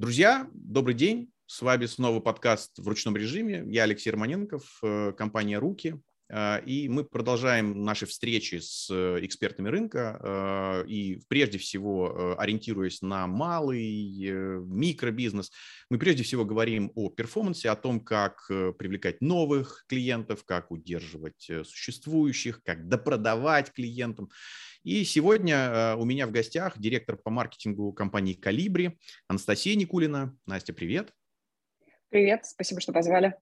Друзья, добрый день. С вами снова подкаст в ручном режиме. Я Алексей Романенков, э, компания «Руки». Э, и мы продолжаем наши встречи с э, экспертами рынка и прежде всего ориентируясь на малый микробизнес, мы прежде всего говорим о перформансе, о том, как привлекать новых клиентов, как удерживать существующих, как допродавать клиентам. И сегодня э, у меня в гостях директор по маркетингу компании «Калибри» Анастасия Никулина. Настя, привет. Привет, спасибо, что позвали.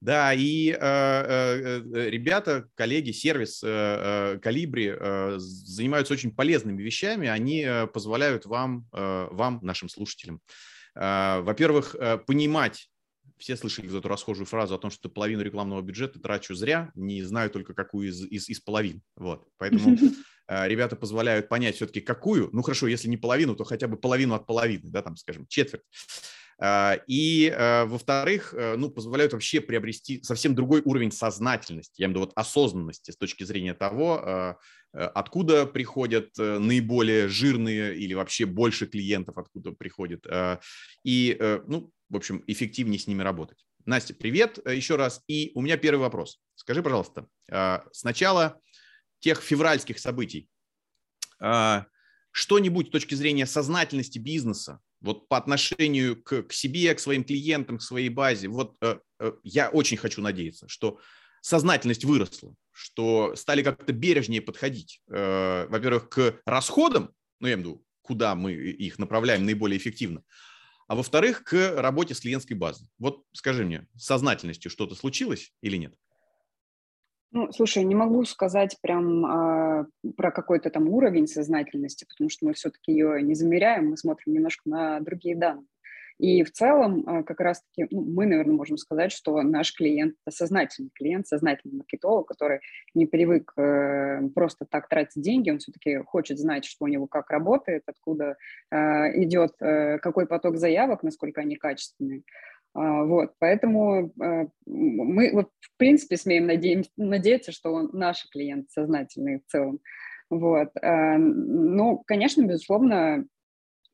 Да, и э, э, э ребята, коллеги, сервис э, Калибри э, занимаются очень полезными вещами. Они позволяют вам, э, вам, нашим слушателям, э, во-первых, понимать все слышали эту расхожую фразу о том, что половину рекламного бюджета трачу зря, не знаю только какую из, из, из половин. Вот. Поэтому Э, ребята позволяют понять все-таки какую, ну хорошо, если не половину, то хотя бы половину от половины, да, там, скажем, четверть. Э, и, э, во-вторых, ну, позволяют вообще приобрести совсем другой уровень сознательности, я имею в виду вот осознанности с точки зрения того, откуда приходят наиболее жирные или вообще больше клиентов, откуда приходят, и, ну, в общем, эффективнее с ними работать. Настя, привет еще раз. И у меня первый вопрос. Скажи, пожалуйста, сначала тех февральских событий, а, что-нибудь с точки зрения сознательности бизнеса, вот по отношению к, к себе, к своим клиентам, к своей базе, вот э, э, я очень хочу надеяться, что сознательность выросла, что стали как-то бережнее подходить, э, во-первых, к расходам, ну, я имею в виду, куда мы их направляем наиболее эффективно, а во-вторых, к работе с клиентской базой. Вот скажи мне, с сознательностью что-то случилось или нет? Ну, слушай, не могу сказать прям а, про какой-то там уровень сознательности, потому что мы все-таки ее не замеряем, мы смотрим немножко на другие данные. И в целом а, как раз-таки ну, мы, наверное, можем сказать, что наш клиент – это сознательный клиент, сознательный маркетолог, который не привык э, просто так тратить деньги, он все-таки хочет знать, что у него как работает, откуда э, идет, э, какой поток заявок, насколько они качественные. А, вот, поэтому а, мы, вот, в принципе, смеем надеяться, что он наш клиент сознательный в целом. Вот. А, ну, конечно, безусловно,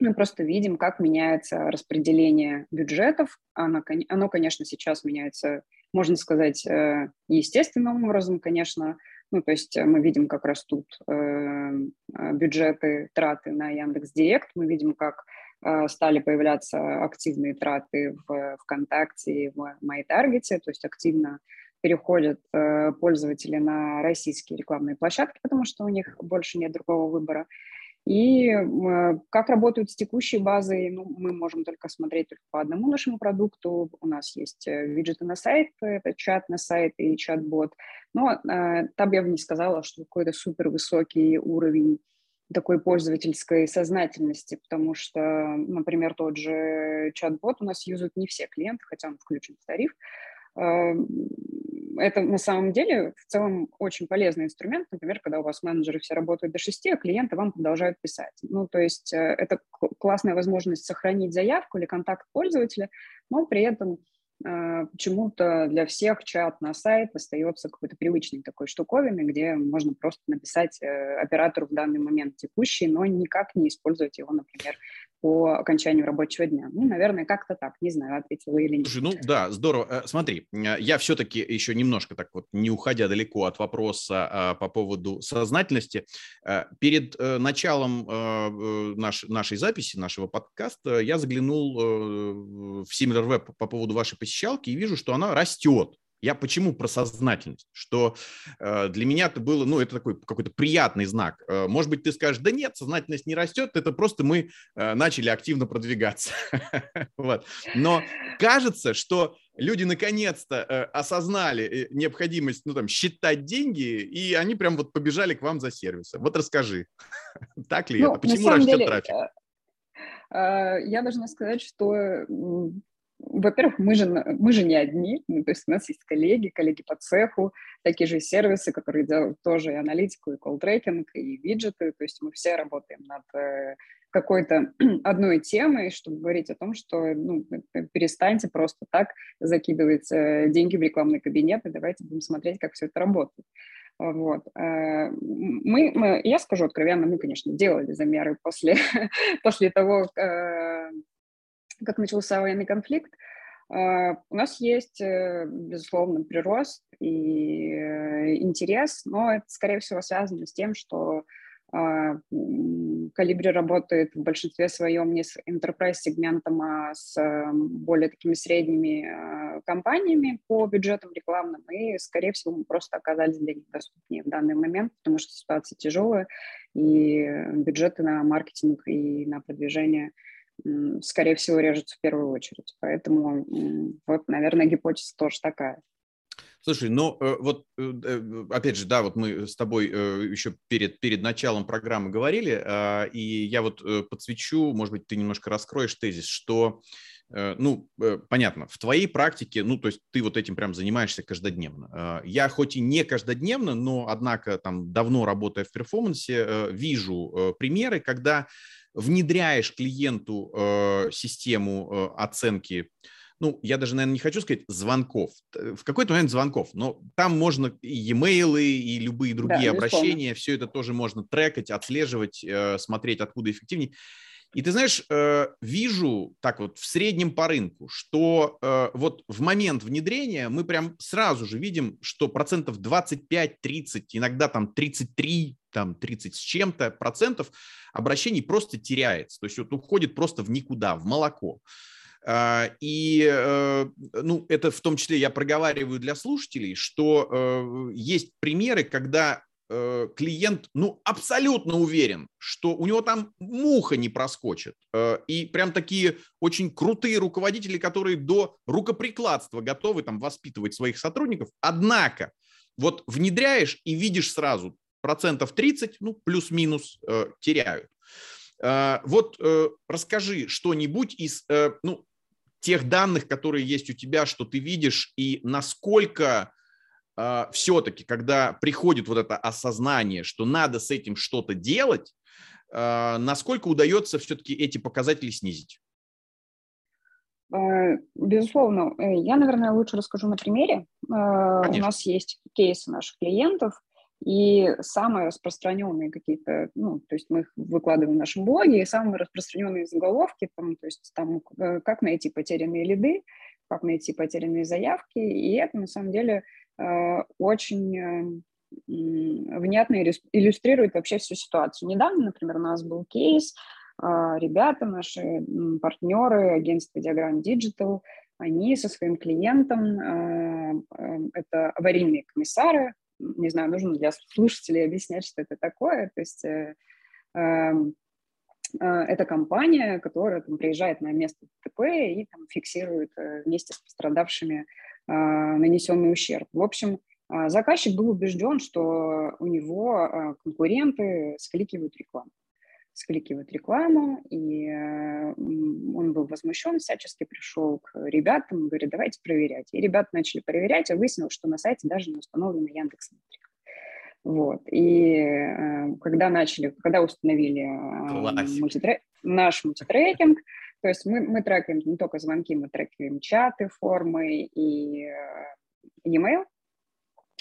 мы просто видим, как меняется распределение бюджетов. Оно, оно, конечно, сейчас меняется, можно сказать, э, естественным образом, конечно. Ну, то есть мы видим, как растут э, бюджеты, траты на Яндекс Директ, мы видим, как Э, стали появляться активные траты в ВКонтакте и в MyTarget, то есть активно переходят э, пользователи на российские рекламные площадки, потому что у них больше нет другого выбора. И э, как работают с текущей базой, ну, мы можем только смотреть только по одному нашему продукту. У нас есть виджеты на сайт, это чат на сайт и чат-бот. Но там я бы не сказала, что какой-то супер высокий уровень такой пользовательской сознательности, потому что, например, тот же чат-бот у нас юзают не все клиенты, хотя он включен в тариф. Это на самом деле в целом очень полезный инструмент, например, когда у вас менеджеры все работают до 6, а клиенты вам продолжают писать. Ну, то есть э, это классная возможность сохранить заявку или контакт пользователя, но при этом а, почему-то для всех чат на сайт остается какой-то привычной такой штуковиной, где можно просто написать э, оператору в данный момент текущий, но никак не использовать его, например, по окончанию рабочего дня. Ну, наверное, как-то так, не знаю, ответила или нет. Слушай, ну да, здорово. Э, смотри, я все-таки еще немножко так вот, не уходя далеко от вопроса а, по поводу сознательности, э, перед э, началом наш, нашей записи, нашего подкаста, я заглянул в SimilarWeb по поводу вашей посещалки и вижу, что она растет. Я почему про сознательность? Что э, для меня это было, ну, это такой какой-то приятный знак. Э, может быть, ты скажешь, да нет, сознательность не растет, это просто мы э, начали активно продвигаться. вот. Но кажется, что люди наконец-то э, осознали э, необходимость, ну, там, считать деньги, и они прям вот побежали к вам за сервисом. Вот расскажи, так ли ну, это? Почему растет деле, трафик? Э, я должна сказать, что во-первых, мы же, мы же не одни, ну, то есть у нас есть коллеги, коллеги по цеху, такие же сервисы, которые делают тоже и аналитику, и колл-трекинг, и виджеты, то есть мы все работаем над э, какой-то одной темой, чтобы говорить о том, что ну, перестаньте просто так закидывать э, деньги в рекламный кабинет, и давайте будем смотреть, как все это работает. Вот. Э, мы, мы, я скажу откровенно, мы, конечно, делали замеры после, после того, как начался военный конфликт, а, у нас есть, э, безусловно, прирост и э, интерес, но это, скорее всего, связано с тем, что а, Калибри работает в большинстве своем не с enterprise сегментом, а с более такими средними компаниями по бюджетам рекламным, и, скорее всего, мы просто оказались для них доступнее в данный момент, потому что ситуация тяжелая, и бюджеты на маркетинг и на продвижение – скорее всего, режутся в первую очередь. Поэтому вот, наверное, гипотеза тоже такая. Слушай, ну э, вот э, э, опять же, да, вот мы с тобой еще перед, перед началом программы говорили, а, и я вот подсвечу, может быть, ты немножко раскроешь тезис, что, ну, понятно, в твоей практике, ну, то есть ты вот этим прям занимаешься каждодневно. А, я хоть и не каждодневно, но, однако, там, давно работая в перформансе, вижу примеры, когда внедряешь клиенту э, систему э, оценки, ну, я даже, наверное, не хочу сказать звонков, в какой-то момент звонков, но там можно и e-mail, и любые другие да, обращения, все это тоже можно трекать, отслеживать, э, смотреть, откуда эффективнее. И ты знаешь, э, вижу так вот в среднем по рынку, что э, вот в момент внедрения мы прям сразу же видим, что процентов 25-30, иногда там 33, там 30 с чем-то процентов обращений просто теряется. То есть вот уходит просто в никуда, в молоко. А, и, э, ну, это в том числе я проговариваю для слушателей, что есть примеры, когда Э, клиент, ну, абсолютно уверен, что у него там муха не проскочит. Э, и прям такие очень крутые руководители, которые до рукоприкладства готовы там воспитывать своих сотрудников. Однако, вот внедряешь и видишь сразу процентов 30, ну, плюс-минус э, теряют. Вот расскажи что-нибудь из, ну, тех данных, которые есть у тебя, что ты видишь, и насколько все-таки, когда приходит вот это осознание, что надо с этим что-то делать, насколько удается все-таки эти показатели снизить? Безусловно, э, я, наверное, лучше расскажу на примере. Конечно. У нас есть кейсы наших клиентов, и самые распространенные какие-то, ну, то есть мы их выкладываем в нашем блоге, и самые распространенные заголовки, там, то есть там, э, как найти потерянные лиды, как найти потерянные заявки, и это на самом деле Э, очень э, внятно иллюстрирует вообще всю ситуацию. Недавно, например, у нас был кейс, э, ребята, наши партнеры, агентство Diagram Digital, они со своим клиентом, это аварийные комиссары, не знаю, нужно для слушателей объяснять, что это такое, то есть эм, это компания, которая там, приезжает на место ДТП и там, фиксирует вместе с пострадавшими а, нанесенный ущерб. В общем, а, заказчик был убежден, что у него а, конкуренты скликивают рекламу. Скликивают рекламу, и он был возмущен, всячески пришел к ребятам, говорит, давайте проверять. И ребята начали проверять, а выяснилось, что на сайте даже не установлена Яндекс. Вот. И когда начали, когда установили мультитрек, наш мультитрекинг, то есть мы, мы трекаем не только звонки, мы трекаем чаты, формы и э, e-mail.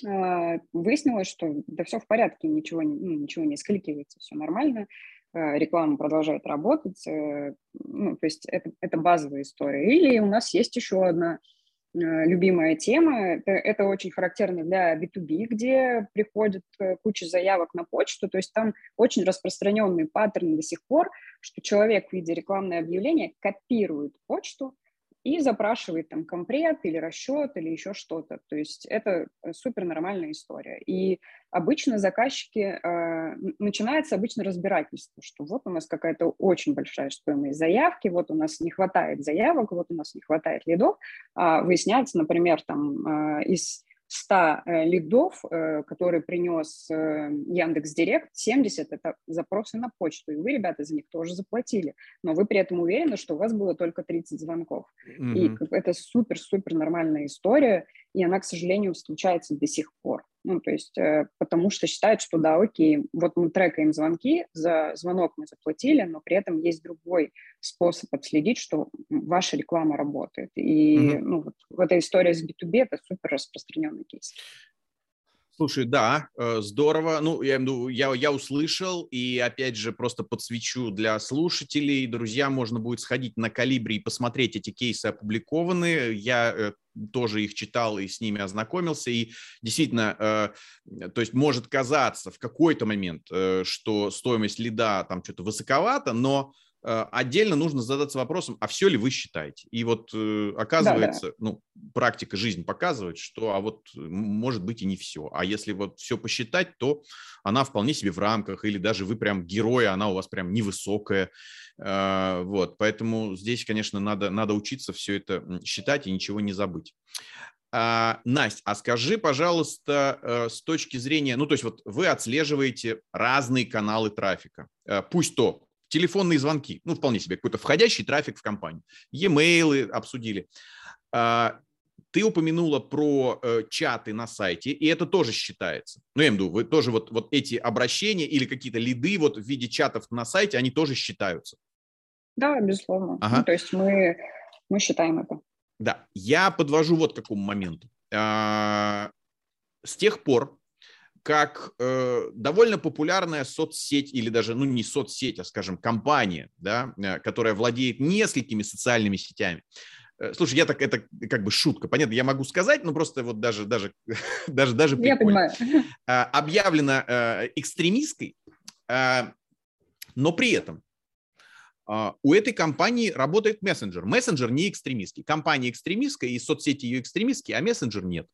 А, выяснилось, что да все в порядке, ничего, ну, ничего не скликивается, все нормально, э, реклама продолжает работать. Э, ну, то есть это, это базовая история. Или у нас есть еще одна Э, любимая тема. Это, это очень характерно для B2B, где приходит э, куча заявок на почту. То есть там очень распространенный паттерн до сих пор, что человек в виде рекламное объявление копирует почту, и запрашивает там компрет или расчет или еще что-то. То есть это э, супер нормальная история. И обычно заказчики, э, начинается обычно разбирательство, что вот у нас какая-то очень большая стоимость заявки, вот у нас не хватает заявок, вот у нас не хватает лидов. А выясняется, например, там э, из 100 э, лидов, э, которые принес э, Яндекс Директ, 70 это запросы на почту, и вы, ребята, за них тоже заплатили, но вы при этом уверены, что у вас было только 30 звонков. Mm-hmm. И это супер-супер нормальная история, и она, к сожалению, случается до сих пор. Ну, то есть, э, потому что считают, что да, окей, вот мы трекаем звонки, за звонок мы заплатили, но при этом есть другой способ отследить, что ваша реклама работает. И mm-hmm. ну, вот, вот эта история с B2B – это супер распространенный кейс. Слушай, да, э, здорово. Ну, я, я, я услышал, и опять же просто подсвечу для слушателей. Друзья, можно будет сходить на Калибри и посмотреть эти кейсы опубликованы. Я э, тоже их читал и с ними ознакомился. И действительно, э, то есть может казаться в какой-то момент, что стоимость лида там что-то высоковато, но отдельно нужно задаться вопросом, а все ли вы считаете? И вот э, оказывается, да, да. ну, практика жизнь показывает, что, а вот может быть и не все. А если вот все посчитать, то она вполне себе в рамках, или даже вы прям герой, она у вас прям невысокая. Э, вот, поэтому здесь, конечно, надо, надо учиться все это считать и ничего не забыть. А, Настя, а скажи, пожалуйста, с точки зрения, ну, то есть вот вы отслеживаете разные каналы трафика, пусть то телефонные звонки, ну, вполне себе, какой-то входящий трафик в компанию, e-mail обсудили. А, ты упомянула про э, чаты на сайте, и это тоже считается. Ну, я имею в виду, вы тоже вот, вот эти обращения или какие-то лиды вот в виде чатов на сайте, они тоже считаются. Да, безусловно. Ага. Ну, то есть мы, мы считаем это. Да, я подвожу вот к какому моменту. А, с тех пор, как э, довольно популярная соцсеть или даже, ну не соцсеть, а, скажем, компания, да, э, которая владеет несколькими социальными сетями. Э, слушай, я так, это как бы шутка, понятно, я могу сказать, но просто вот даже, даже, даже, даже Я понимаю. А, объявлена э, экстремистской, а, но при этом а, у этой компании работает мессенджер. Мессенджер не экстремистский. Компания экстремистская и соцсети ее экстремистские, а мессенджер нет.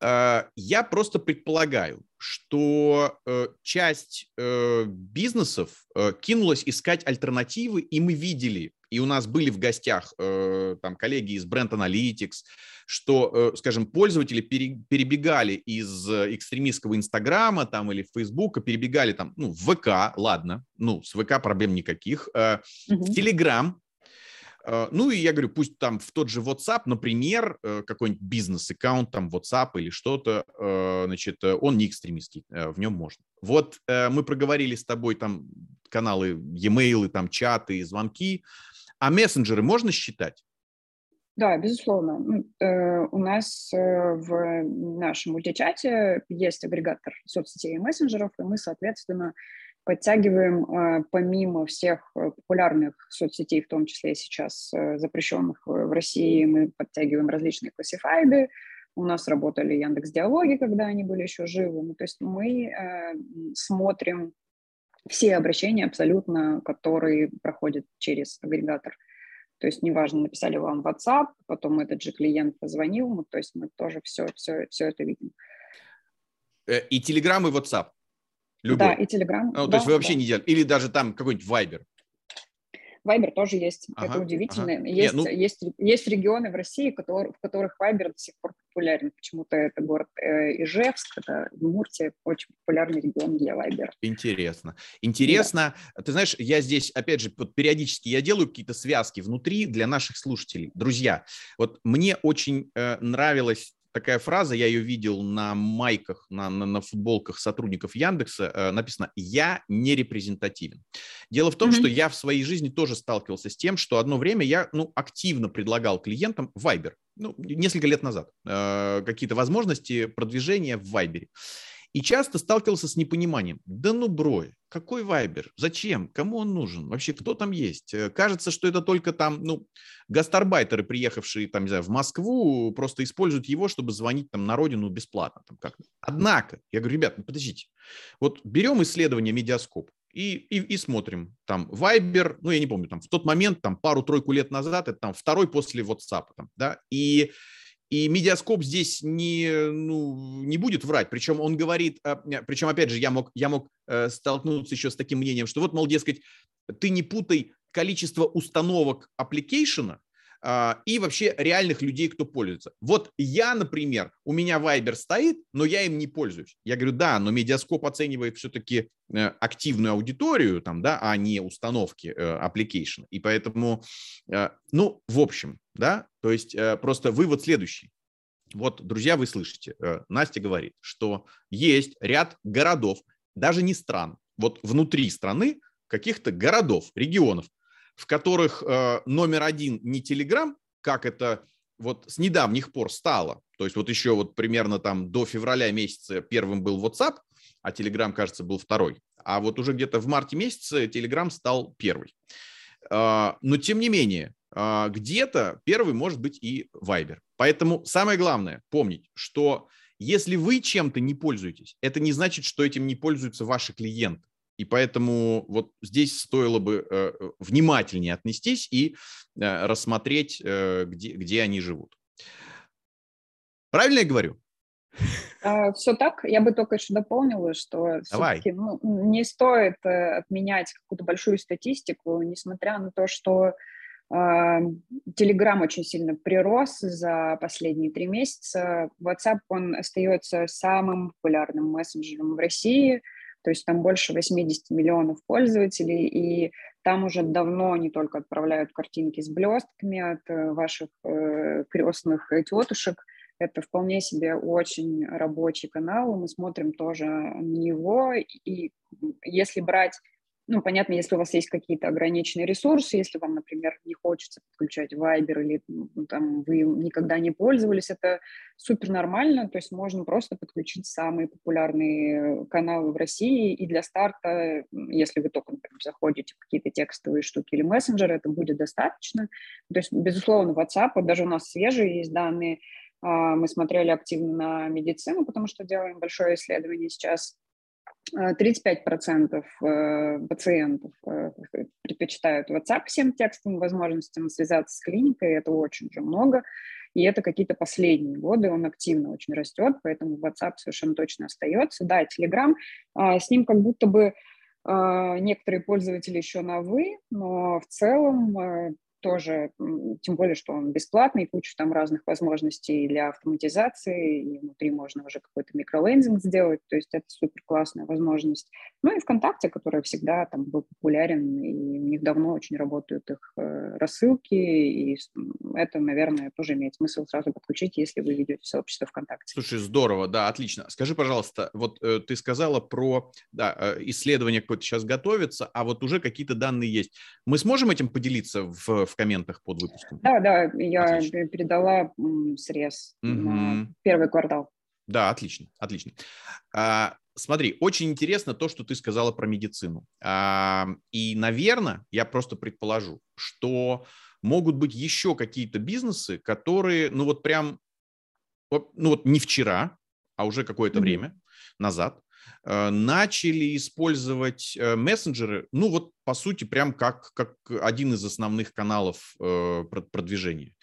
Э, я просто предполагаю, что э, часть э, бизнесов кинулась искать альтернативы, и мы видели, и у нас были в гостях там коллеги из Brand Analytics, что, скажем, пользователи перебегали из экстремистского Инстаграма там или Фейсбука, перебегали там, ну, в ВК, ладно, ну, с ВК проблем никаких, в Телеграм, ну и я говорю, пусть там в тот же WhatsApp, например, э, какой-нибудь бизнес-аккаунт, там WhatsApp или что-то, э, значит, он не экстремистский, в нем можно. Вот мы проговорили с тобой там каналы e-mail, там чаты, звонки, а мессенджеры можно считать? Да, безусловно. У нас в нашем мультичате есть агрегатор соцсетей и мессенджеров, и мы, соответственно, подтягиваем а, помимо всех э, популярных соцсетей, в том числе сейчас э, запрещенных в России, мы подтягиваем различные классифайды. У нас работали Яндекс Диалоги, когда они были еще живы. Ну, то есть мы э, смотрим все обращения абсолютно, которые проходят через агрегатор. То есть неважно, написали вам WhatsApp, потом этот же клиент позвонил, ну, то есть мы тоже все, все, все это видим. И Telegram, и WhatsApp? Любой. Да, и Telegram. Ну, то да, есть вы вообще да. не делаете? Или даже там какой-нибудь Viber? Viber тоже есть. Ага, это удивительно. Ага. Есть, Нет, ну... есть, есть регионы в России, которые, в которых Viber до сих пор популярен. Почему-то это город э, Ижевск, это Удмуртия, очень популярный регион для Viber. Интересно. Интересно. Да. Ты знаешь, я здесь, опять же, вот периодически я делаю какие-то связки внутри для наших слушателей. Друзья, вот мне очень э, нравилось такая фраза, я ее видел на майках, на, на, на футболках сотрудников Яндекса, э, написано «Я не репрезентативен». Дело в том, mm-hmm. что я в своей жизни тоже сталкивался с тем, что одно время я ну, активно предлагал клиентам Viber, ну, несколько лет назад, э, какие-то возможности продвижения в Viber. И часто сталкивался с непониманием. Да ну брой, какой Вайбер? Зачем? Кому он нужен? Вообще, кто там есть? Э, кажется, что это только там, ну, гастарбайтеры, приехавшие там, не знаю, в Москву, просто используют его, чтобы звонить там на родину бесплатно. Там, как Однако, я говорю, ребят, ну подождите. Вот берем исследование Медиаскоп и, и, и смотрим. Там Вайбер, ну, я не помню, там в тот момент, там пару-тройку лет назад, это там второй после WhatsApp, там, да, и и медиаскоп здесь не, ну, не будет врать. Причем он говорит, а, причем, опять же, я мог, я мог э, столкнуться еще с таким мнением, что вот, мол, дескать, ты не путай количество установок application а и вообще реальных людей, кто пользуется. Вот я, например, у меня Viber стоит, но я им не пользуюсь. Я говорю, да, но медиаскоп оценивает все-таки э, активную аудиторию, там, да, а не установки э, application. И поэтому, э, ну, в общем, да, то есть просто вывод следующий. Вот, друзья, вы слышите, Настя говорит, что есть ряд городов, даже не стран, вот внутри страны каких-то городов, регионов, в которых э, номер один не Telegram, как это вот с недавних пор стало, То есть вот еще вот примерно там до февраля месяца первым был WhatsApp, а Telegram, кажется, был второй. А вот уже где-то в марте месяце Telegram стал первый. А, но тем не менее, а, где-то первый может быть и Viber. Поэтому самое главное помнить, что если вы чем-то не пользуетесь, это не значит, что этим не пользуются ваши клиенты. И поэтому вот здесь стоило бы э, внимательнее отнестись и э, рассмотреть, э, где, где они живут. Правильно я говорю? А, все так. Я бы только еще дополнила, что все-таки ну, не стоит отменять какую-то большую статистику, несмотря на то, что Телеграм очень сильно прирос за последние три месяца. WhatsApp, он остается самым популярным мессенджером в России, то есть там больше 80 миллионов пользователей, и там уже давно не только отправляют картинки с блестками от э, ваших э, крестных тетушек, это вполне себе очень рабочий канал, мы смотрим тоже на него, и если брать ну, понятно, если у вас есть какие-то ограниченные ресурсы, если вам, например, не хочется подключать Viber или ну, там вы никогда не пользовались, это супер нормально, то есть можно просто подключить самые популярные каналы в России, и для старта, если вы только, например, заходите в какие-то текстовые штуки или мессенджеры, это будет достаточно. То есть, безусловно, WhatsApp, даже у нас свежие есть данные, а, мы смотрели активно на медицину, потому что делаем большое исследование сейчас, 35% э, пациентов э, предпочитают WhatsApp всем текстовым возможностям связаться с клиникой, это очень же много, и это какие-то последние годы, он активно очень растет, поэтому WhatsApp совершенно точно остается. Да, Telegram, а, с ним как будто бы а, некоторые пользователи еще на «вы», но в целом э, тоже, тем более, что он бесплатный, куча там разных возможностей для автоматизации, и внутри можно уже какой-то микролендинг сделать, то есть это супер классная возможность. Ну и ВКонтакте, который всегда там был популярен, и у них давно очень работают их э, рассылки, и это, наверное, тоже имеет смысл сразу подключить, если вы ведете сообщество ВКонтакте. Слушай, здорово, да, отлично. Скажи, пожалуйста, вот э, ты сказала про да, э, исследование какое-то сейчас готовится, а вот уже какие-то данные есть. Мы сможем этим поделиться в в комментах под выпуском. Да, да, я отлично. передала срез угу. на первый квартал. Да, отлично, отлично. А, смотри, очень интересно то, что ты сказала про медицину. А, и, наверное, я просто предположу, что могут быть еще какие-то бизнесы, которые, ну вот прям, ну вот не вчера, а уже какое-то mm-hmm. время назад начали использовать э, мессенджеры, ну вот по сути прям как, как один из основных каналов э, продвижения.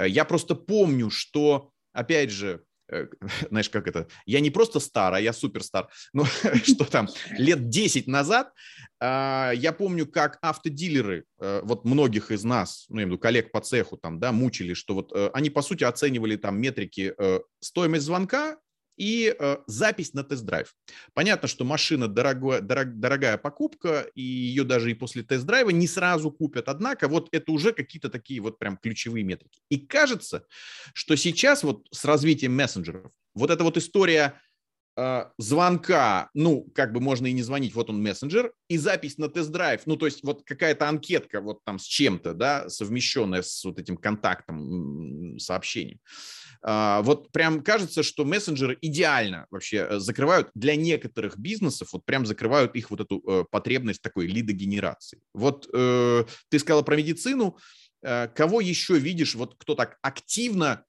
Я просто помню, что, опять же, знаешь, как это, я не просто стар, а я суперстар, ну, что там, лет 10 назад, я помню, как автодилеры, вот многих из нас, ну, я имею в виду коллег по цеху там, да, мучили, что вот они, по сути, оценивали там метрики стоимость звонка и э, запись на тест-драйв. Понятно, что машина дорогая, дорог, дорогая покупка, и ее даже и после тест-драйва не сразу купят. Однако вот это уже какие-то такие вот прям ключевые метрики. И кажется, что сейчас вот с развитием мессенджеров, вот эта вот история э, звонка, ну, как бы можно и не звонить, вот он мессенджер, и запись на тест-драйв, ну, то есть вот какая-то анкетка вот там с чем-то, да, совмещенная с вот этим контактом, сообщением. А, вот прям кажется, что мессенджеры идеально вообще э, закрывают для некоторых бизнесов, вот прям закрывают их вот эту э, потребность такой лидогенерации. Вот э, ты сказала про медицину, кого еще видишь, вот кто так активно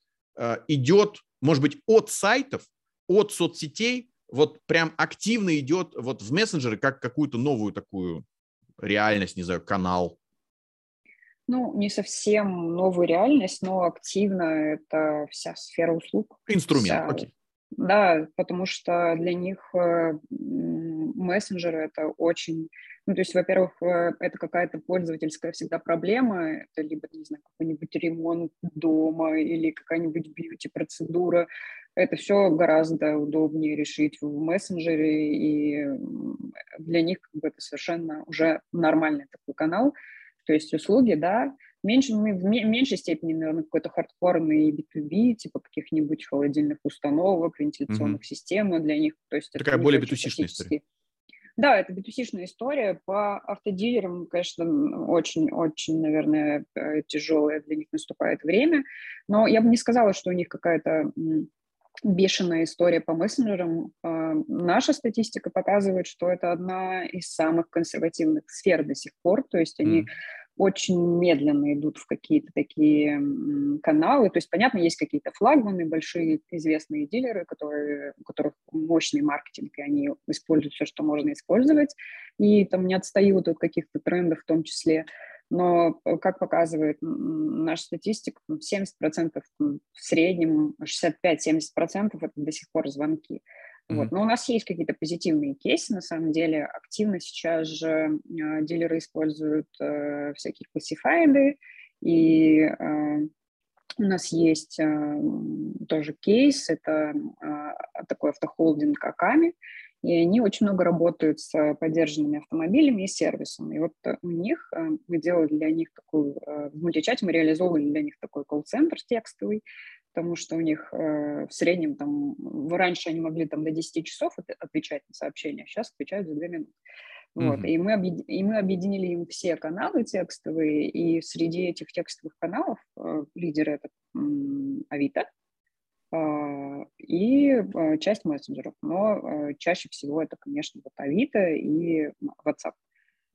идет, может быть, от сайтов, от соцсетей, вот прям активно идет вот в мессенджеры как какую-то новую такую реальность, не знаю, канал, ну, не совсем новую реальность, но активно это вся сфера услуг. Инструмент, вся... окей. Да, потому что для них э, мессенджеры это очень... Ну, то есть, во-первых, э, это какая-то пользовательская всегда проблема, это либо, не знаю, какой-нибудь ремонт дома или какая-нибудь бьюти-процедура. Это все гораздо удобнее решить в мессенджере, и для них как бы, это совершенно уже нормальный такой канал. То есть услуги, да, меньше, мы в меньшей степени, наверное, какой-то хардкорный B2B, типа каких-нибудь холодильных установок, вентиляционных mm-hmm. систем, но для них, то есть... Такая более b история. Да, это B2C-шная история. По автодилерам, конечно, очень-очень, наверное, тяжелое для них наступает время. Но я бы не сказала, что у них какая-то бешеная история по мессенджерам. А, наша статистика показывает, что это одна из самых консервативных сфер до сих пор. То есть они mm очень медленно идут в какие-то такие каналы. То есть, понятно, есть какие-то флагманы, большие известные дилеры, которые, у которых мощный маркетинг, и они используют все, что можно использовать, и там не отстают от каких-то трендов в том числе. Но, э, как показывает наша статистика, 70% в среднем, 65-70% это до сих пор звонки. Mm-hmm. Вот. Но у нас есть какие-то позитивные кейсы, на самом деле. Активно сейчас же э, дилеры используют э, всякие классифайды, и э, у нас есть э, тоже кейс, это э, такой автохолдинг Аками, и они очень много работают с поддержанными автомобилями и сервисом. И вот у них э, мы делали для них такую, э, в мультичате мы реализовывали для них такой колл-центр текстовый, потому что у них э, в среднем там, раньше они могли там до 10 часов отвечать на сообщения, а сейчас отвечают за 2 минуты. Вот. Mm-hmm. И, мы объединили, и мы объединили им все каналы текстовые, и среди этих текстовых каналов э, лидеры это э, Авито э, и э, часть мессенджеров. Но э, чаще всего это, конечно, вот Авито и WhatsApp.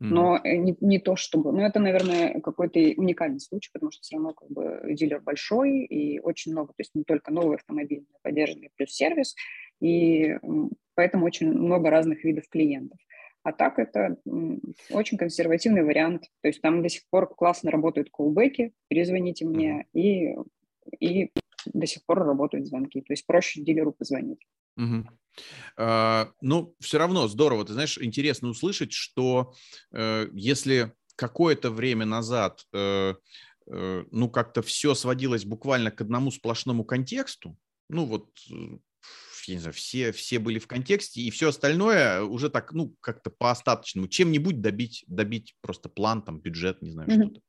Но mm-hmm. не, не то чтобы... Ну, это, наверное, какой-то уникальный случай, потому что все равно как бы дилер большой и очень много, то есть не только новые автомобили, но плюс сервис, и поэтому очень много разных видов клиентов. А так это очень консервативный вариант. То есть там до сих пор классно работают колбеки, перезвоните мне, и, и до сих пор работают звонки. То есть проще дилеру позвонить. Угу. А, ну, все равно здорово. Ты знаешь, интересно услышать, что э, если какое-то время назад, э, э, ну, как-то все сводилось буквально к одному сплошному контексту, ну, вот я не знаю, все, все были в контексте, и все остальное уже так, ну, как-то по остаточному, чем-нибудь добить, добить просто план, там, бюджет, не знаю, mm-hmm. что-то.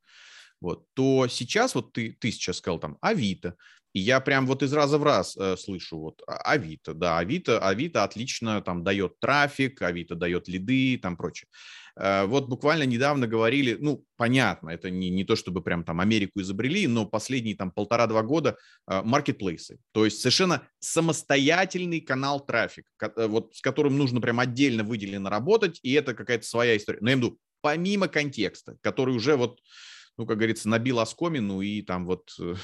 Вот, то сейчас вот ты, ты сейчас сказал там Авито, и я прям вот из раза в раз э, слышу вот а, Авито, да, Авито, Авито отлично там дает трафик, Авито дает лиды, там прочее. Э, вот буквально недавно говорили, ну, понятно, это не, не то, чтобы прям там Америку изобрели, но последние там полтора-два года э, маркетплейсы, то есть совершенно самостоятельный канал трафик, э, вот с которым нужно прям отдельно выделенно работать, и это какая-то своя история. Но я имею в виду, помимо контекста, который уже вот ну, как говорится, набил оскомину и там вот э,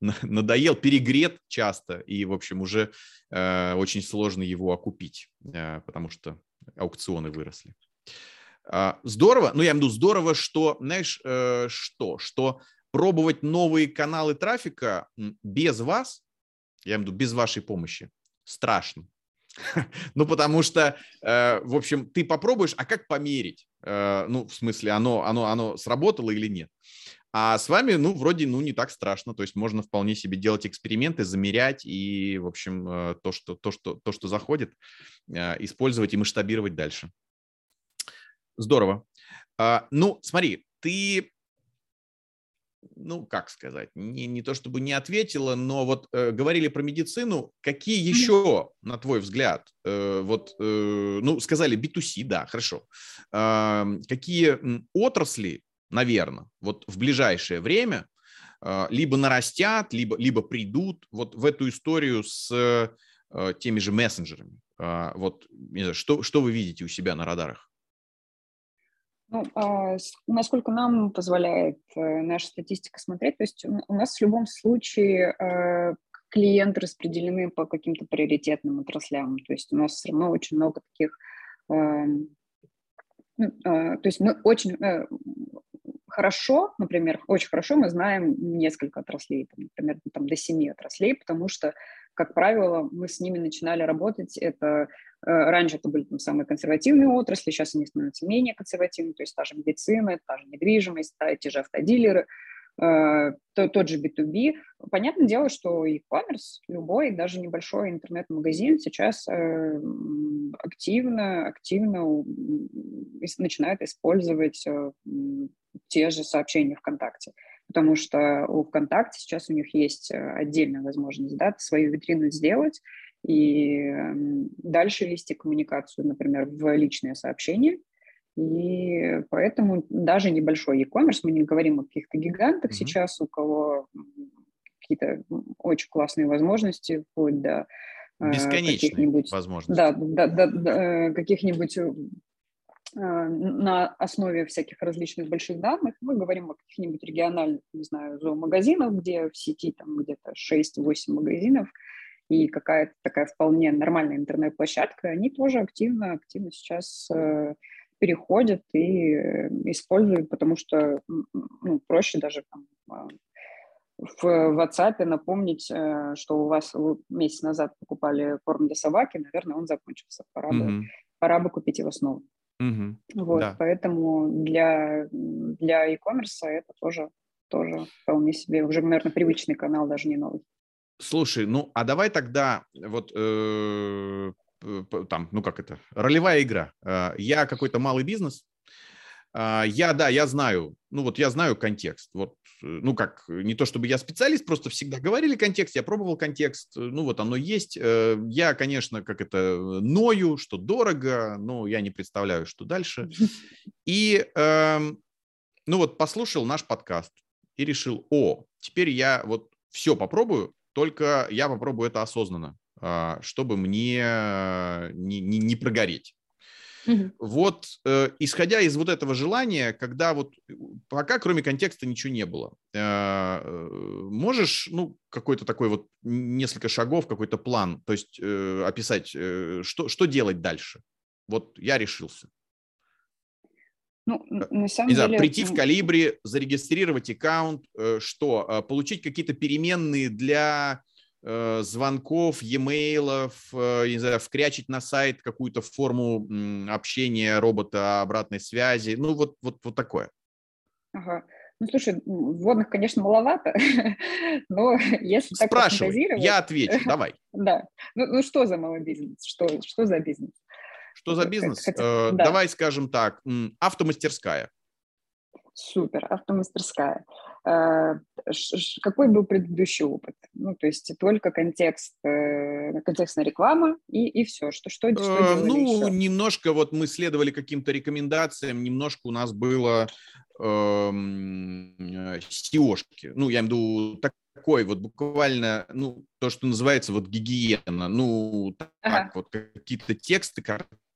надоел, перегрет часто, и, в общем, уже э, очень сложно его окупить, э, потому что аукционы выросли. Э, здорово, ну, я имею в виду здорово, что, знаешь, э, что? Что пробовать новые каналы трафика без вас, я имею в виду без вашей помощи, страшно. Ну, потому что, э, в общем, ты попробуешь, а как померить? Э, ну, в смысле, оно, оно, оно сработало или нет? А с вами, ну, вроде, ну, не так страшно. То есть можно вполне себе делать эксперименты, замерять и, в общем, э, то, что, то, что, то, что заходит, использовать и масштабировать дальше. Здорово. А, ну, смотри, ты ну, как сказать, не, не то чтобы не ответила, но вот э, говорили про медицину. Какие еще, на твой взгляд, э, вот, э, ну, сказали B2C, да, хорошо. Э, какие отрасли, наверное, вот в ближайшее время э, либо нарастят, либо, либо придут вот в эту историю с э, теми же мессенджерами? Э, вот, не знаю, что, что вы видите у себя на радарах? Ну, а, насколько нам позволяет э, наша статистика смотреть, то есть у нас в любом случае э, клиенты распределены по каким-то приоритетным отраслям, то есть у нас все равно очень много таких, эм, ну, э, то есть мы очень хорошо, например, очень хорошо мы знаем несколько отраслей, там, например, там, до семи отраслей, потому что как правило, мы с ними начинали работать. Это раньше это были там, самые консервативные отрасли, сейчас они становятся менее консервативными, то есть та же медицина, та же недвижимость, та, те же автодилеры, э, то, тот же B2B. Понятное дело, что e-commerce, любой, даже небольшой интернет-магазин сейчас э, активно, активно начинает использовать э, те же сообщения ВКонтакте потому что у ВКонтакте сейчас у них есть э, отдельная возможность да, свою витрину сделать, и дальше вести коммуникацию, например, в личные сообщения. И поэтому даже небольшой e-commerce, мы не говорим о каких-то гигантах mm-hmm. сейчас, у кого какие-то очень классные возможности, вплоть до э, каких-нибудь возможностей. Да, да, да, да э, каких-нибудь э, на основе всяких различных больших данных. Мы говорим о каких-нибудь региональных, не знаю, зоомагазинах, где в сети там где-то 6-8 магазинов, и какая-то такая вполне нормальная интернет-площадка, они тоже активно, активно сейчас переходят и используют, потому что ну, проще даже там, а, в WhatsApp напомнить, э, что у вас вы месяц назад покупали корм для собаки, наверное, он закончился. Пора, mm-hmm. бы, пора бы купить его снова. Mm-hmm. Вот, да. поэтому для, для e-commerce это тоже, тоже вполне себе уже, наверное, привычный канал, даже не новый. Слушай, ну а давай тогда вот э, там, ну как это, ролевая игра. Э, я какой-то малый бизнес, а, я, да, я знаю, ну вот я знаю контекст. Вот, э, ну как, не то чтобы я специалист, просто всегда говорили контекст, я пробовал контекст, э, ну вот оно есть. Э, я, конечно, как это, ною, что дорого, но я не представляю, что дальше. И, эм, ну вот послушал наш подкаст и решил, о, теперь я вот все попробую, только я попробую это осознанно, а, чтобы мне не, не, не прогореть. Угу. Вот, э, исходя из вот этого желания, когда вот пока кроме контекста ничего не было, э, э, можешь, ну, какой-то такой вот несколько шагов, какой-то план, то есть э, описать, э, что, что делать дальше? Вот я решился. Ну, э, на самом не деле... Знаю, прийти в калибре, зарегистрировать аккаунт, э, что, получить какие-то переменные для Э, звонков, e-mail, э, не знаю, вкрячить на сайт какую-то форму общения робота, обратной связи, ну вот, вот, вот такое. Ага. Ну, слушай, вводных, конечно, маловато, но если так Спрашивай, я отвечу, давай. Да. Ну, ну, что за малый бизнес? Что, что за бизнес? Что за бизнес? Хотя, э, да. Давай скажем так, автомастерская. Супер, автомастерская. Э, какой был предыдущий опыт? Ну, то есть только контекст, э, контекстная реклама и, и все. Что, что, что Ну, еще? немножко вот мы следовали каким-то рекомендациям, немножко у нас было эм, SEO-шки. Ну, я имею в виду такой вот буквально, ну, то, что называется вот гигиена. Ну, так ага. вот какие-то тексты, картинки,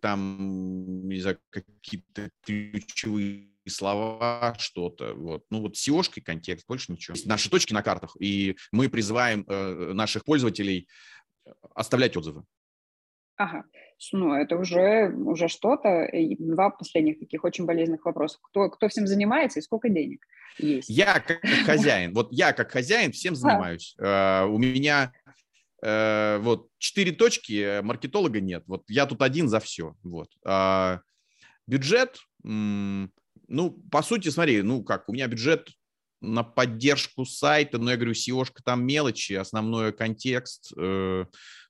там, не знаю, какие-то ключевые слова, что-то. Вот. Ну вот seo контекст, больше ничего. Наши точки на картах, и мы призываем э, наших пользователей э, оставлять отзывы. Ага, ну это уже, уже что-то. И два последних таких очень болезненных вопроса. Кто, кто всем занимается и сколько денег есть? Я как, хозяин, вот я как хозяин всем занимаюсь. Uh, у меня uh, вот четыре точки, маркетолога нет. Вот я тут один за все. Вот. Uh, бюджет, ну, по сути, смотри, ну как, у меня бюджет на поддержку сайта, но я говорю, seo там мелочи, основной контекст, э,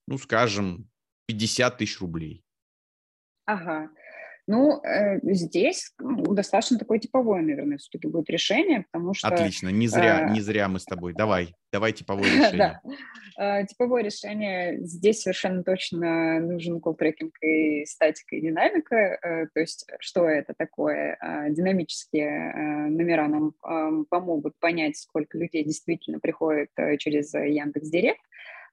ну, скажем, 50 тысяч рублей. Ага. Ну, э, здесь ну, достаточно такое типовое, наверное, все-таки будет решение, потому что... Отлично, не зря, э, не зря мы с тобой. Давай, давай типовое решение. Да. Э, типовое решение, здесь совершенно точно нужен колл-трекинг и статика, и динамика. Э, то есть что это такое? Э, динамические номера нам э, помогут понять, сколько людей действительно приходит через Яндекс.Директ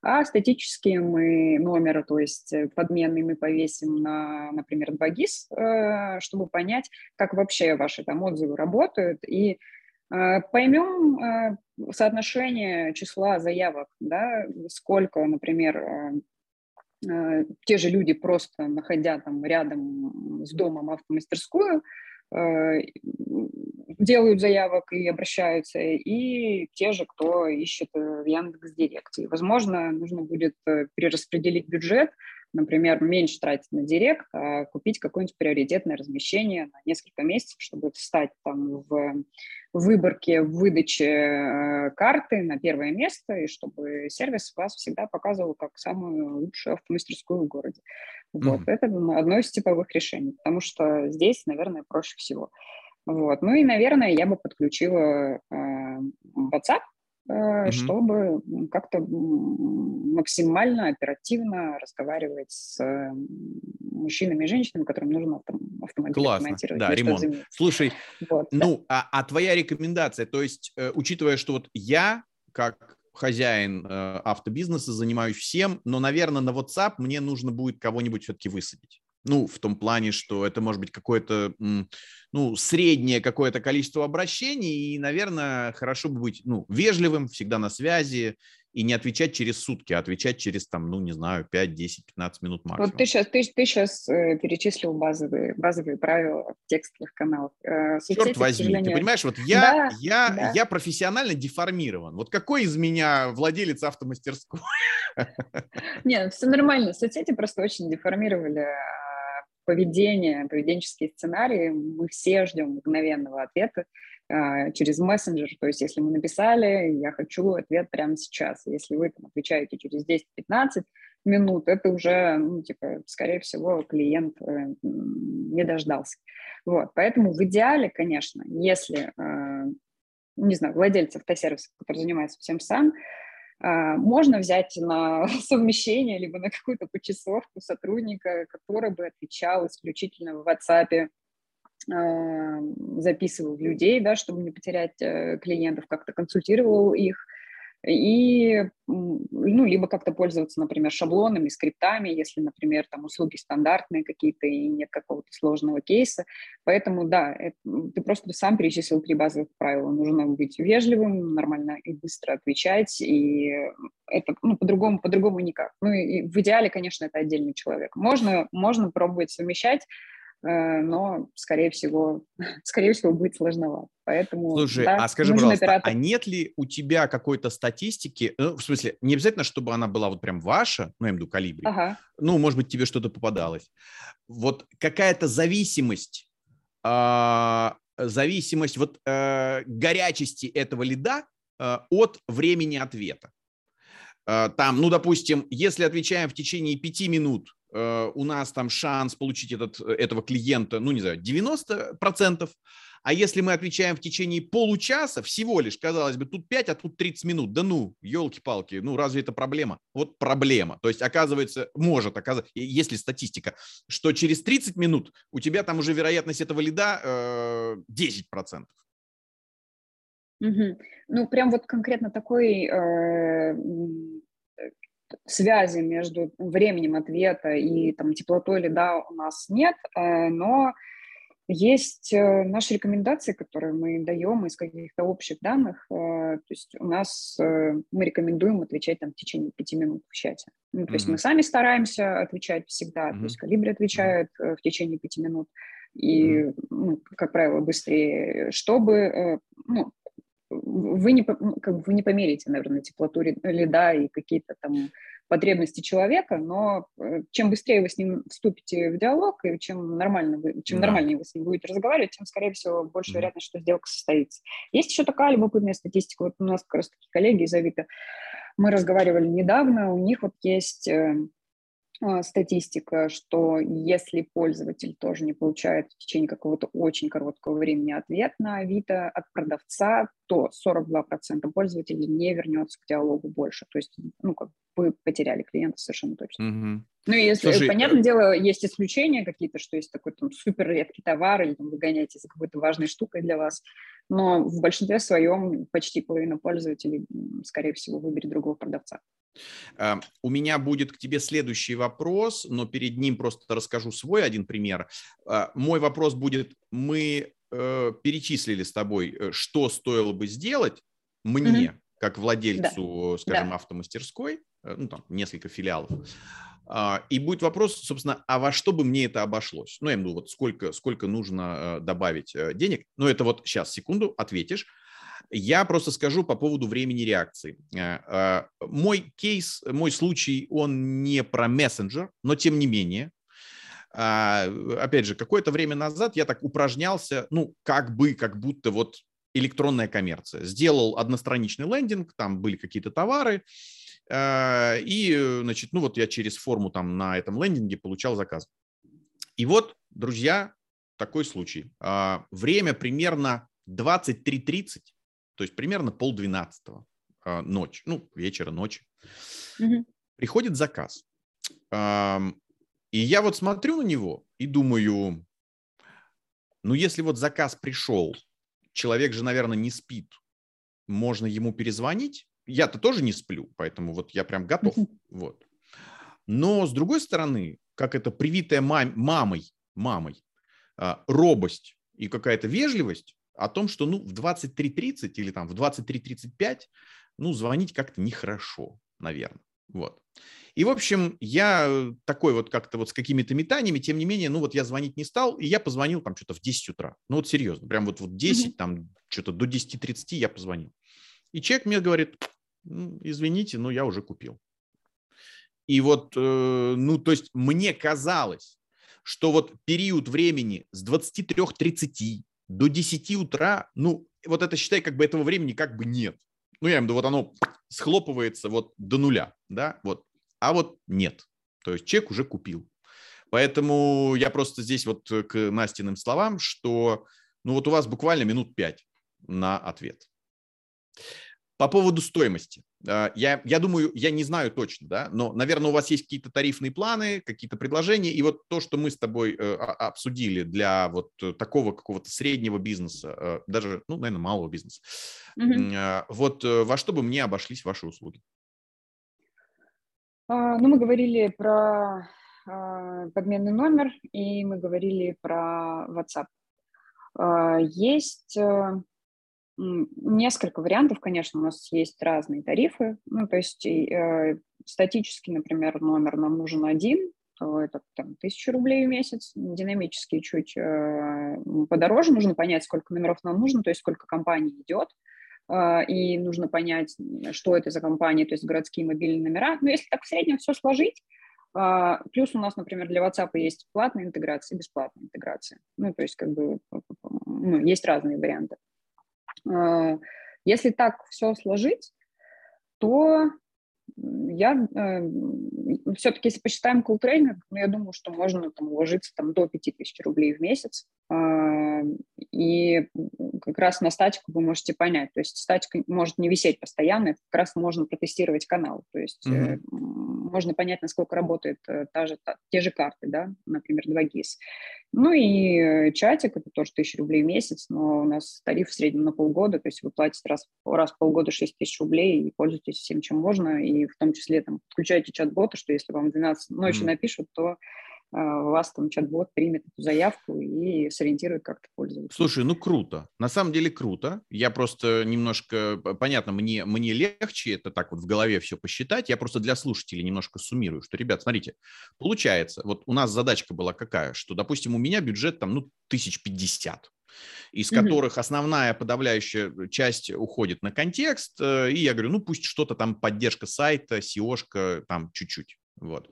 а статические мы номер, то есть э, подменный мы повесим на, например, 2GIS, э, чтобы понять, как вообще ваши там отзывы работают, и э, поймем соотношение числа заявок, да, сколько, например, те же люди просто находя там рядом с домом автомастерскую, делают заявок и обращаются, и те же, кто ищет э, в Яндекс.Директе. Возможно, нужно будет э, перераспределить бюджет, например, меньше тратить на Директ, а купить какое-нибудь приоритетное размещение на несколько месяцев, чтобы встать там в выборке, в выдаче э, карты на первое место, и чтобы сервис вас всегда показывал как самую лучшую автомастерскую в городе. Вот, mm-hmm. это одно из типовых решений, потому что здесь, наверное, проще всего. Вот. Ну и, наверное, я бы подключила э, WhatsApp угу. чтобы как-то максимально оперативно разговаривать с мужчинами и женщинами, которым нужно автоматизировать. Классно, да, ремонт. Слушай, вот, ну, да. а, а твоя рекомендация, то есть, э, учитывая, что вот я, как хозяин э, автобизнеса, занимаюсь всем, но, наверное, на WhatsApp мне нужно будет кого-нибудь все-таки высадить. Ну, в том плане, что это может быть какое-то, ну, среднее какое-то количество обращений, и, наверное, хорошо бы быть, ну, вежливым, всегда на связи, и не отвечать через сутки, а отвечать через, там, ну, не знаю, 5, 10, 15 минут максимум. Вот ты сейчас, ты, ты сейчас э, перечислил базовые, базовые правила текстовых каналах. Э, Черт возьми, сожалению... ты понимаешь, вот я, да, я, да. я профессионально деформирован. Вот какой из меня владелец автомастерской? Нет, все нормально. Соцсети просто очень деформировали поведение, поведенческие сценарии, мы все ждем мгновенного ответа э, через мессенджер. То есть если мы написали, я хочу ответ прямо сейчас. Если вы там, отвечаете через 10-15 минут, это уже, ну, типа, скорее всего, клиент э, не дождался. Вот, поэтому в идеале, конечно, если, э, не знаю, владельцы автосервиса, который занимается всем сам, а, можно взять на совмещение, либо на какую-то почасовку сотрудника, который бы отвечал исключительно в WhatsApp, а, записывал людей, да, чтобы не потерять э, клиентов, как-то консультировал их, и, ну, либо как-то пользоваться, например, шаблонами, скриптами, если, например, там услуги стандартные какие-то и нет какого-то сложного кейса. Поэтому, да, это, ты просто сам перечислил три базовых правила. Нужно быть вежливым, нормально и быстро отвечать, и это, ну, по-другому, по-другому никак. Ну, и в идеале, конечно, это отдельный человек. Можно, можно пробовать совмещать, Э, но, скорее всего, скорее всего, будет сложновато. Поэтому, Слушай, да, а скажи, пожалуйста, оператор. а нет ли у тебя какой-то статистики, ну, в смысле, не обязательно, чтобы она была вот прям ваша, ну, я имею в виду калибри, ага. ну, может быть, тебе что-то попадалось, вот какая-то зависимость, э, зависимость вот э, горячести этого лида э, от времени ответа. Э, там, ну, допустим, если отвечаем в течение пяти минут, Э, у нас там шанс получить этот, э, этого клиента, ну, не знаю, 90%, а если мы отвечаем в течение получаса, всего лишь, казалось бы, тут 5, а тут 30 минут, да ну, елки-палки, ну, разве это проблема? Вот проблема. То есть, оказывается, может оказаться, если статистика, что через 30 минут у тебя там уже вероятность этого лида э, 10%. Угу. Ну, прям вот конкретно такой э, связи между временем ответа и там, теплотой льда у нас нет, э, но есть э, наши рекомендации, которые мы даем из каких-то общих данных. Э, то есть у нас мы рекомендуем отвечать там, в течение пяти минут в чате. Ну, то mm-hmm. есть мы сами стараемся отвечать всегда. Mm-hmm. То есть Калибри отвечает mm-hmm. в течение пяти минут. И, ну, как правило, быстрее, чтобы ну, вы не, как бы вы не померите, наверное, теплоту льда и какие-то там потребности человека, но э, чем быстрее вы с ним вступите в диалог, и чем, нормально вы, чем да. нормальнее вы с ним будете разговаривать, тем, скорее всего, больше mm. вероятность, что сделка состоится. Есть еще такая любопытная статистика. Вот у нас как раз таки коллеги из Авито, мы разговаривали недавно, у них вот есть э, статистика, что если пользователь тоже не получает в течение какого-то очень короткого времени ответ на Авито от продавца, то 42% пользователей не вернется к диалогу больше. То есть, ну, как вы потеряли клиента совершенно точно. Угу. Ну, если, Слушай, понятное э... дело, есть исключения какие-то, что есть такой там супер редкий товар, или там вы гоняете за какой-то важной штукой для вас, но в большинстве своем почти половина пользователей, скорее всего, выберет другого продавца. Э, у меня будет к тебе следующий вопрос, но перед ним просто расскажу свой один пример. Э, мой вопрос будет, мы э, перечислили с тобой, что стоило бы сделать мне, mm-hmm. как владельцу, да. скажем, да. автомастерской, ну там несколько филиалов, а, и будет вопрос, собственно, а во что бы мне это обошлось? Ну, я имею в виду, вот сколько, сколько нужно добавить денег. Ну, это вот сейчас, секунду, ответишь. Я просто скажу по поводу времени реакции. Э, э, мой кейс, мой случай, он не про мессенджер, но тем не менее, а, опять же, какое-то время назад я так упражнялся, ну, как бы, как будто вот электронная коммерция. Сделал одностраничный лендинг, там были какие-то товары, э, и, значит, ну вот я через форму там на этом лендинге получал заказ. И вот, друзья, такой случай. А, время примерно 23.30 то есть примерно полдвенадцатого. а, ночь, ну, вечера, ночи. Угу. Приходит заказ. И я вот смотрю на него и думаю, ну, если вот заказ пришел, человек же, наверное, не спит, можно ему перезвонить. Я-то тоже не сплю, поэтому вот я прям готов. Вот. Но с другой стороны, как это привитая мам, мамой, мамой, а, робость и какая-то вежливость о том, что ну в 23.30 или там в 23.35 ну звонить как-то нехорошо, наверное. Вот. И, в общем, я такой вот как-то вот с какими-то метаниями, тем не менее, ну вот я звонить не стал, и я позвонил там что-то в 10 утра. Ну вот серьезно, прям вот, вот 10, mm-hmm. там что-то до 10.30 я позвонил. И человек мне говорит, ну, извините, но я уже купил. И вот, э, ну, то есть мне казалось, что вот период времени с 23.30 до 10 утра, ну, вот это, считай, как бы этого времени как бы нет. Ну, я имею в виду, вот оно схлопывается вот до нуля, да, вот. А вот нет. То есть человек уже купил. Поэтому я просто здесь вот к Настиным словам, что ну вот у вас буквально минут пять на ответ. По поводу стоимости. А, я, я думаю, я не знаю точно, да, но, наверное, у вас есть какие-то тарифные планы, какие-то предложения, и вот то, что мы с тобой э, обсудили для вот такого какого-то среднего бизнеса, э, даже, ну, наверное, малого бизнеса, mm-hmm. вот э, во что бы мне обошлись ваши услуги? А, ну, мы говорили про подменный номер, и мы говорили про WhatsApp. Есть Несколько вариантов, конечно, у нас есть разные тарифы. Ну, то есть э, статический, например, номер нам нужен один, то это там, тысяча рублей в месяц. Динамический чуть э, подороже, нужно понять, сколько номеров нам нужно, то есть сколько компаний идет. Э, и нужно понять, что это за компании, то есть городские мобильные номера. Но если так в среднем все сложить, э, Плюс у нас, например, для WhatsApp есть платная интеграция и бесплатная интеграция. Ну, то есть как бы ну, есть разные варианты. Если так все сложить, то я э, все-таки, если посчитаем training, ну, я думаю, что можно там вложиться там, до 5000 рублей в месяц. Э, и как раз на статику вы можете понять. То есть статика может не висеть постоянно, как раз можно протестировать канал. То есть mm-hmm. можно понять, насколько работает та же, та, те же карты, да, например, 2GIS. Ну и чатик, это тоже 1000 рублей в месяц, но у нас тариф в среднем на полгода, то есть вы платите раз, раз в полгода 6 тысяч рублей и пользуетесь всем, чем можно, и в том числе там включаете чат-бота, что если вам 12 ночи mm-hmm. напишут, то а, вас там чат-бот примет эту заявку и сориентирует, как-то пользоваться. Слушай, ну круто. На самом деле круто. Я просто немножко, понятно, мне, мне легче это так вот в голове все посчитать. Я просто для слушателей немножко суммирую, что, ребят, смотрите, получается, вот у нас задачка была какая, что, допустим, у меня бюджет там, ну, тысяч пятьдесят из которых основная подавляющая часть уходит на контекст, э, и я говорю, ну пусть что-то там поддержка сайта, SEO-шка там чуть-чуть, вот.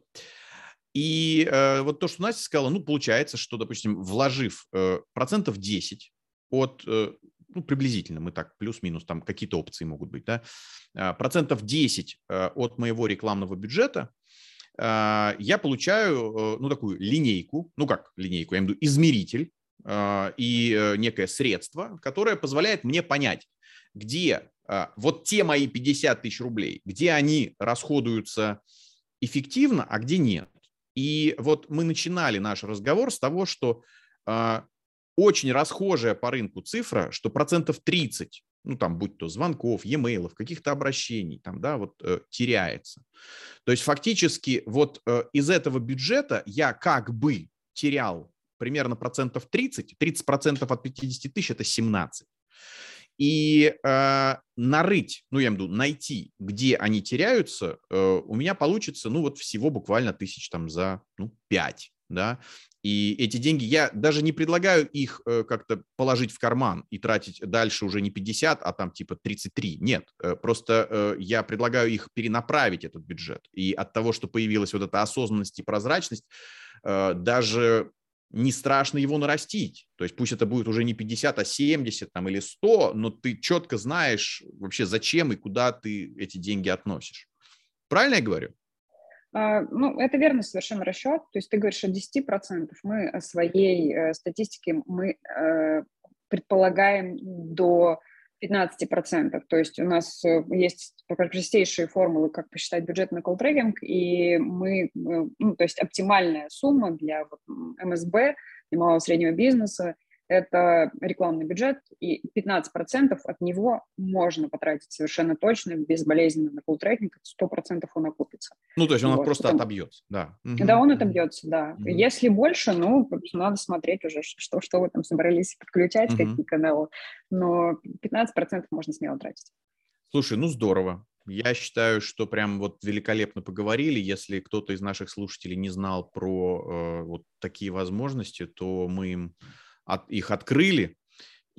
И э, вот то, что Настя сказала, ну, получается, что, допустим, вложив э, процентов 10 от, э, ну, приблизительно, мы так, плюс-минус, там какие-то опции могут быть, да, э, процентов 10 э, от моего рекламного бюджета, э, я получаю, э, ну, такую линейку, ну, как линейку, я имею в виду измеритель и э, некое средство, которое позволяет мне понять, где э, вот те мои 50 тысяч рублей, где они расходуются эффективно, а где нет. И вот мы начинали наш разговор с того, что э, очень расхожая по рынку цифра, что процентов 30, ну там будь то звонков, e-mail, каких-то обращений, там, да, вот э, теряется. То есть фактически вот э, из этого бюджета я как бы терял примерно процентов 30, 30 процентов от 50 тысяч – это 17 и э, нарыть, ну, я имею в виду найти, где они теряются, э, у меня получится, ну, вот всего буквально тысяч там за, ну, 5, да, и эти деньги, я даже не предлагаю их э, как-то положить в карман и тратить дальше уже не 50, а там типа 33. Нет, э, просто э, я предлагаю их перенаправить, этот бюджет. И от того, что появилась вот эта осознанность и прозрачность, э, даже не страшно его нарастить. То есть пусть это будет уже не 50, а 70 там, или 100, но ты четко знаешь вообще зачем и куда ты эти деньги относишь. Правильно я говорю? А, ну, это верно совершенно расчет. То есть ты говоришь о 10%. Мы о своей э, статистике мы э, предполагаем до 15%. То есть у нас э, есть простейшие формулы, как посчитать бюджет на колл-трекинг, и мы, э, ну, то есть оптимальная сумма для МСБ, и малого среднего бизнеса – это рекламный бюджет, и 15% от него можно потратить совершенно точно, безболезненно на колл-трекинг, 100% он окупится. Ну, то есть он вот, просто потом... отобьется, да. Да, он отобьется, да. Угу. Если больше, ну, надо смотреть уже, что, что вы там собрались подключать, угу. какие каналы, но 15% можно смело тратить. Слушай, ну здорово. Я считаю, что прям вот великолепно поговорили. Если кто-то из наших слушателей не знал про э, вот такие возможности, то мы им от, их открыли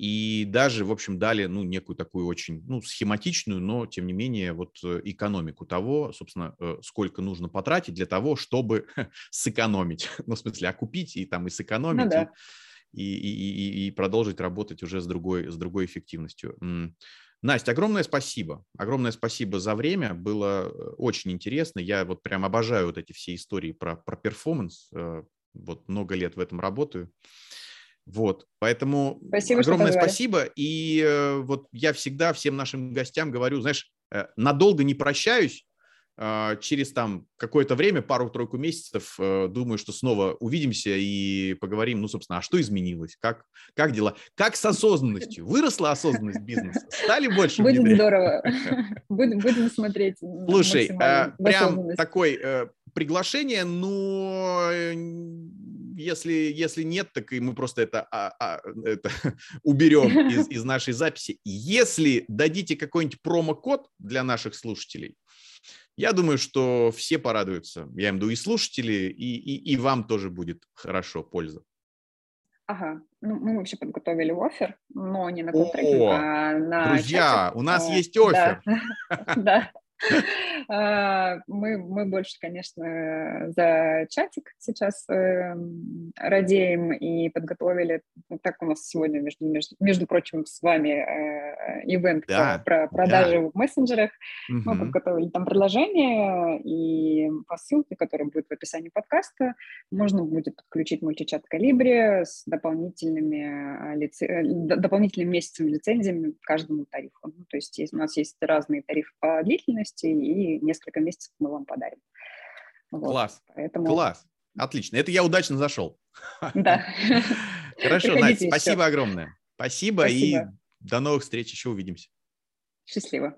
и даже, в общем, дали, ну, некую такую очень, ну, схематичную, но, тем не менее, вот э, экономику того, собственно, э, сколько нужно потратить для того, чтобы сэкономить, ну, в смысле, окупить и там и сэкономить, ну, да. и, и, и, и продолжить работать уже с другой, с другой эффективностью. Настя, огромное спасибо. Огромное спасибо за время. Было э, очень интересно. Я вот прям обожаю вот эти все истории про, про перформанс. Вот много лет в этом работаю. Вот, поэтому спасибо, огромное спасибо. И э, вот я всегда всем нашим гостям говорю, знаешь, э, надолго не прощаюсь, э, через там какое-то время, пару-тройку месяцев, э, думаю, что снова увидимся и поговорим, ну, собственно, а что изменилось, как, как дела, как с осознанностью, выросла осознанность бизнеса, стали больше Будет внедрять? здорово, будем смотреть. Слушай, э, прям такой э, приглашение, но если, если нет, так и мы просто это, а, а, это уберем из, из нашей записи. Если дадите какой-нибудь промокод для наших слушателей, я думаю, что все порадуются. Я имею в виду и слушатели, и, и, и вам тоже будет хорошо польза. Ага, ну, мы вообще подготовили офер, но не на контракт, а на Друзья, чате. у нас а, есть офер. Да, мы, мы больше, конечно, за чатик сейчас эм, радеем и подготовили, ну, так у нас сегодня, между, между, между прочим, с вами э, ивент да, про продажи да. в мессенджерах. Угу. Мы подготовили там предложение и по ссылке, которая будет в описании подкаста, можно будет подключить мультичат Калибри с дополнительными, э, лице... Э, дополнительным месяцем лицензиями каждому тарифу. Ну, то есть, есть у нас есть разные тарифы по длительности, длительности, и несколько месяцев мы вам подарим. Вот. Класс, Поэтому... класс. Отлично, это я удачно зашел. Да. Хорошо, Настя, спасибо огромное. Спасибо, спасибо и до новых встреч, еще увидимся. Счастливо.